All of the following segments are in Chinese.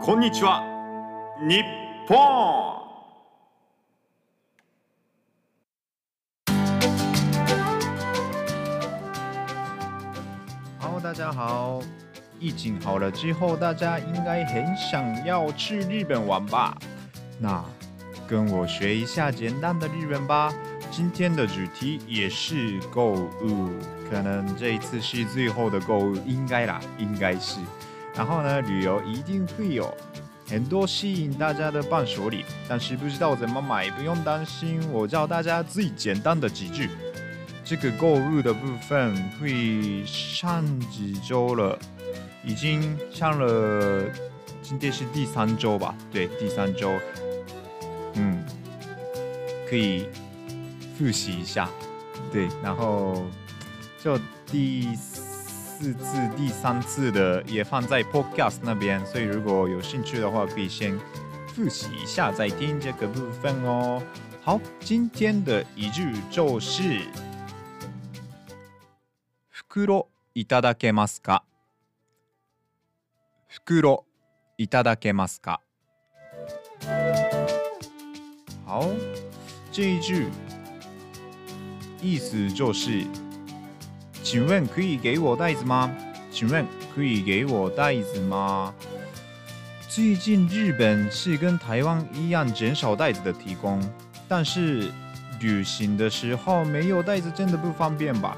こんにちは，日本。Hello，大家好。疫情好了之后，大家应该很想要去日本玩吧？那跟我学一下简单的日文吧。今天的主题也是购物，可能这一次是最后的购物，应该啦，应该是。 然后呢，旅游一定会有很多吸引大家的伴手礼，但是不知道怎么买，不用担心，我教大家最简单的几句。这个购物的部分会上几周了，已经上了，今天是第三周吧？对，第三周。嗯，可以复习一下，对，然后就第。四次、第三次的也放在 Podcast 那边，所以如果有兴趣的话，可以先复习一下再听这个部分哦。好，今天的一句就是袋いただけますか？袋いただけますか？好，这一句意思就是。请问可以给我袋子吗？请问可以给我袋子吗？最近日本是跟台湾一样减少袋子的提供，但是旅行的时候没有袋子真的不方便吧？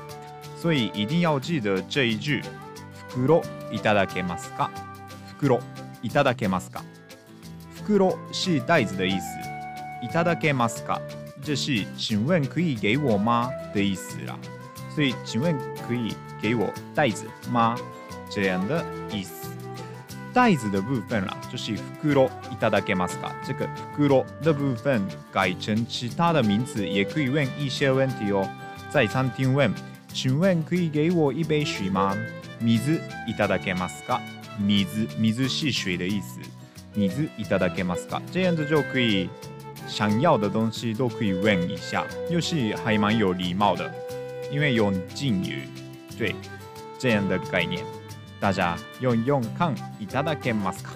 所以一定要记得这一句：袋いただけますか？袋いただけますか？袋是袋子的意思，いただけますか？这是请问可以给我吗的意思啦。所以，请问 可以给我袋子吗？这样的意思。袋子的部分啦，就是袋いただけますか？这个袋的部分改成其他的名字，也可以问一些问题哦。在餐厅问，请问可以给我一杯水吗？水いただけますか？水水是水的意思。水いただけますか？这样子就可以，想要的东西都可以问一下，又是还蛮有礼貌的。因为有敬语，对这样的概念，大家用用看，いただけますか？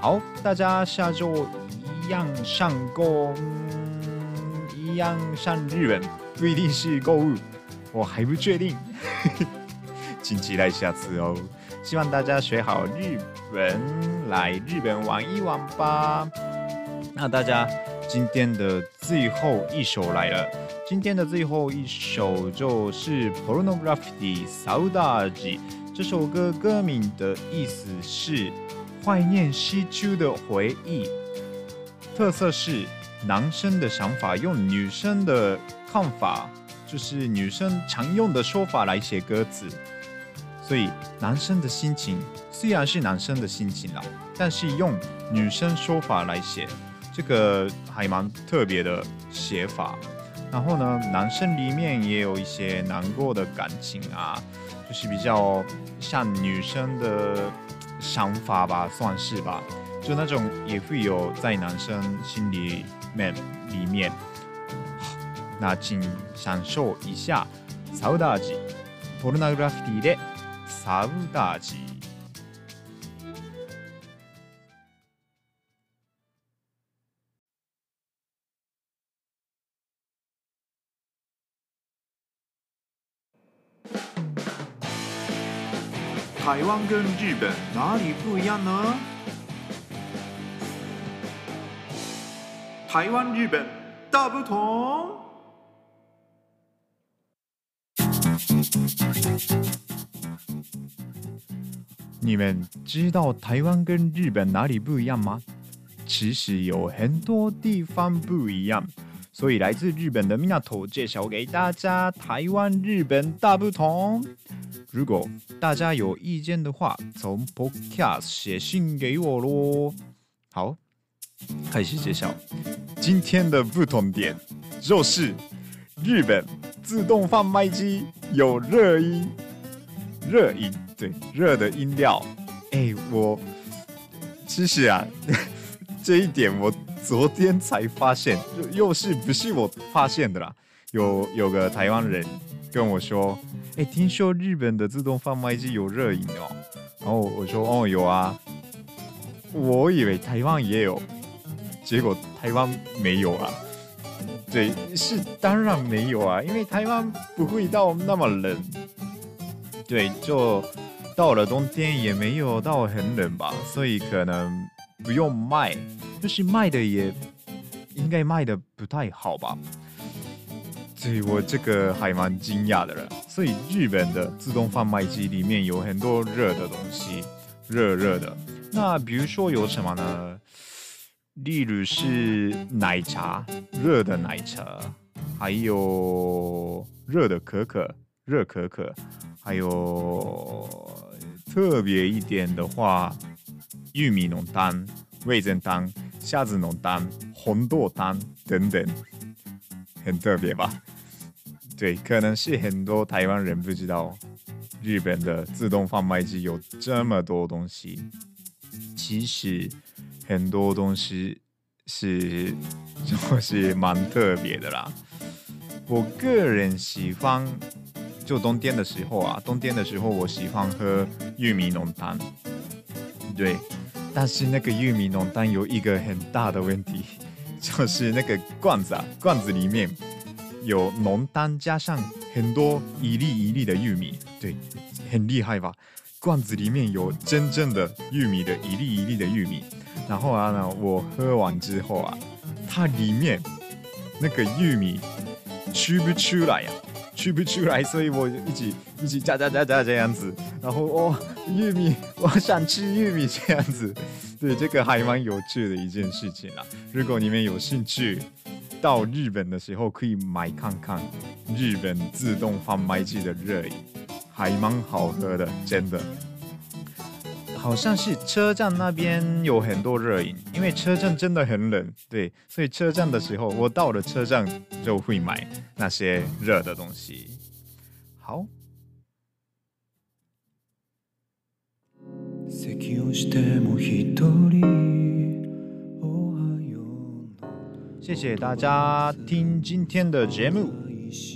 好，大家下周一样上购，一样上日本，不一定是购物，我还不确定，请期待下次哦。希望大家学好日文，来日本玩一玩吧。那大家今天的最后一首来了。 今天的最后一首就是《Pornography Saudade》这首歌歌名的意思是怀念失去的回忆，特色是男生的想法用女生的看法，就是女生常用的说法来写歌词，所以男生的心情虽然是男生的心情啦，但是用女生说法来写，这个还蛮特别的写法。然后呢，男生里面也有一些难过的感情啊，就是比较像女生的想法吧，算是吧，就那种也会有在男生心里面里面。那请享受一下サウダージ、ポルノグラフィティでサウダージ。 台湾跟日本哪里不一样呢？台湾、日本大不同。你们知道台湾跟日本哪里不一样吗？其实有很多地方不一样，所以来自日本的米纳头介绍给大家台湾、日本大不同。如果大家有意见的话，从 Podcast 写信给我喽。好，开始揭晓今天的不同点，就是日本自动贩卖机有热音，热音，对，热的音调。哎，我其实啊，这一点我昨天才发现，又又是不是我发现的啦？有有个台湾人跟我说，哎，听说日本的自动贩卖机有热饮哦。然后我说，哦，有啊。我以为台湾也有，结果台湾没有啊。对，是当然没有啊，因为台湾不会到那么冷。对，就到了冬天也没有到很冷吧，所以可能不用卖，就是卖的也应该卖的不太好吧。所以我这个还蛮惊讶的了。所以日本的自动贩卖机里面有很多热的东西，热热的。那比如说有什么呢？例如是奶茶，热的奶茶，还有热的可可，热可可，还有特别一点的话，玉米浓汤、味噌汤、虾子浓汤、红豆汤等等，很特别吧？对，可能是很多台湾人不知道，日本的自动贩卖机有这么多东西。其实很多东西是 就是蛮特别的啦。我个人喜欢，就冬天的时候啊，冬天的时候我喜欢喝玉米浓汤。对，但是那个玉米浓汤有一个很大的问题，就是那个罐子啊，罐子里面有浓汤加上很多一粒一粒的玉米，对，很厉害吧？罐子里面有真正的玉米的一粒一粒的玉米，然后啊呢，我喝完之后啊，它里面那个玉米取不出来呀、啊，取不出来，所以我一直一直加加加加这样子，然后哦，玉米，我想吃玉米这样子，对，这个还蛮有趣的一件事情啊。如果你们有兴趣到日本的时候，可以买看看日本自动贩卖机的热饮。还蛮好喝的，真的。好像是车站那边有很多热饮，因为车站真的很冷，对，所以车站的时候，我到了车站就会买那些热的东西。好。谢谢大家听今天的节目。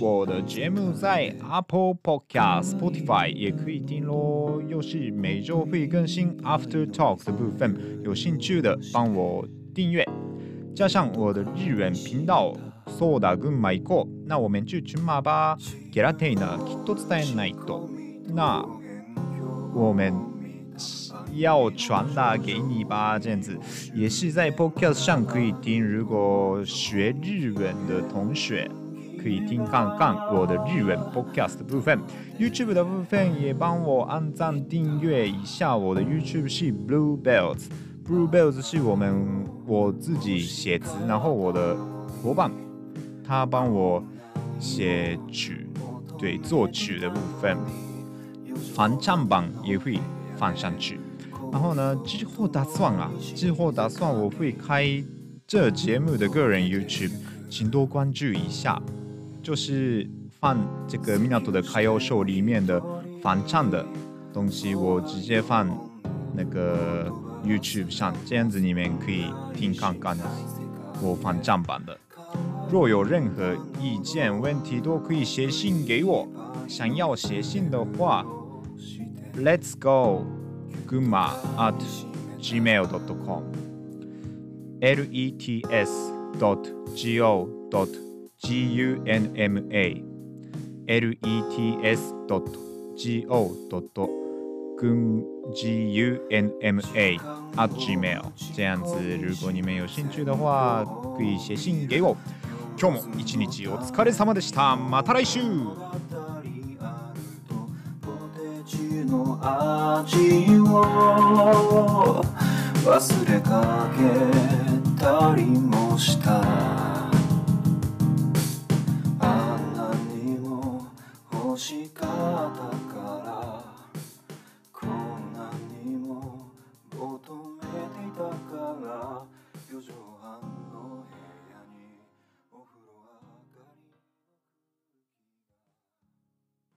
我的节目在 Apple Podcast、Spotify 也可以听咯，又是每周会更新 After Talk 的部分，有兴趣的帮我订阅，加上我的日文频道 Soda 群马行こう，那我们就群马吧。ゲラテイナきっと伝えないと，那我们 要传达给你吧，这样子也是在 Podcast 上可以听。如果学日文的同学。可以听看看我的日文 podcast 的部分，YouTube 的部分也帮我按赞订阅一下。我的 YouTube 是 Blue Bells，Blue Bells 是我们我自己写词，然后我的伙伴他帮我写曲，对，作曲的部分，翻唱版也会放上去。然后呢，之后打算啊，之后打算我会开这节目的个人 YouTube，请多关注一下。就是放这个米纳多的歌谣秀里面的翻唱的东西，我直接放那个 YouTube 上，这样子你们可以听看看我翻唱版的。若有任何意见问题，都可以写信给我。想要写信的话，Let's go グマ at gmail.com lets.go.gunma lets.go.gunma at gmail 这样子，如果你们有兴趣的话，可以写信给我。今日も一日お疲れ様でした。また来週。の味を忘れかけたりもした。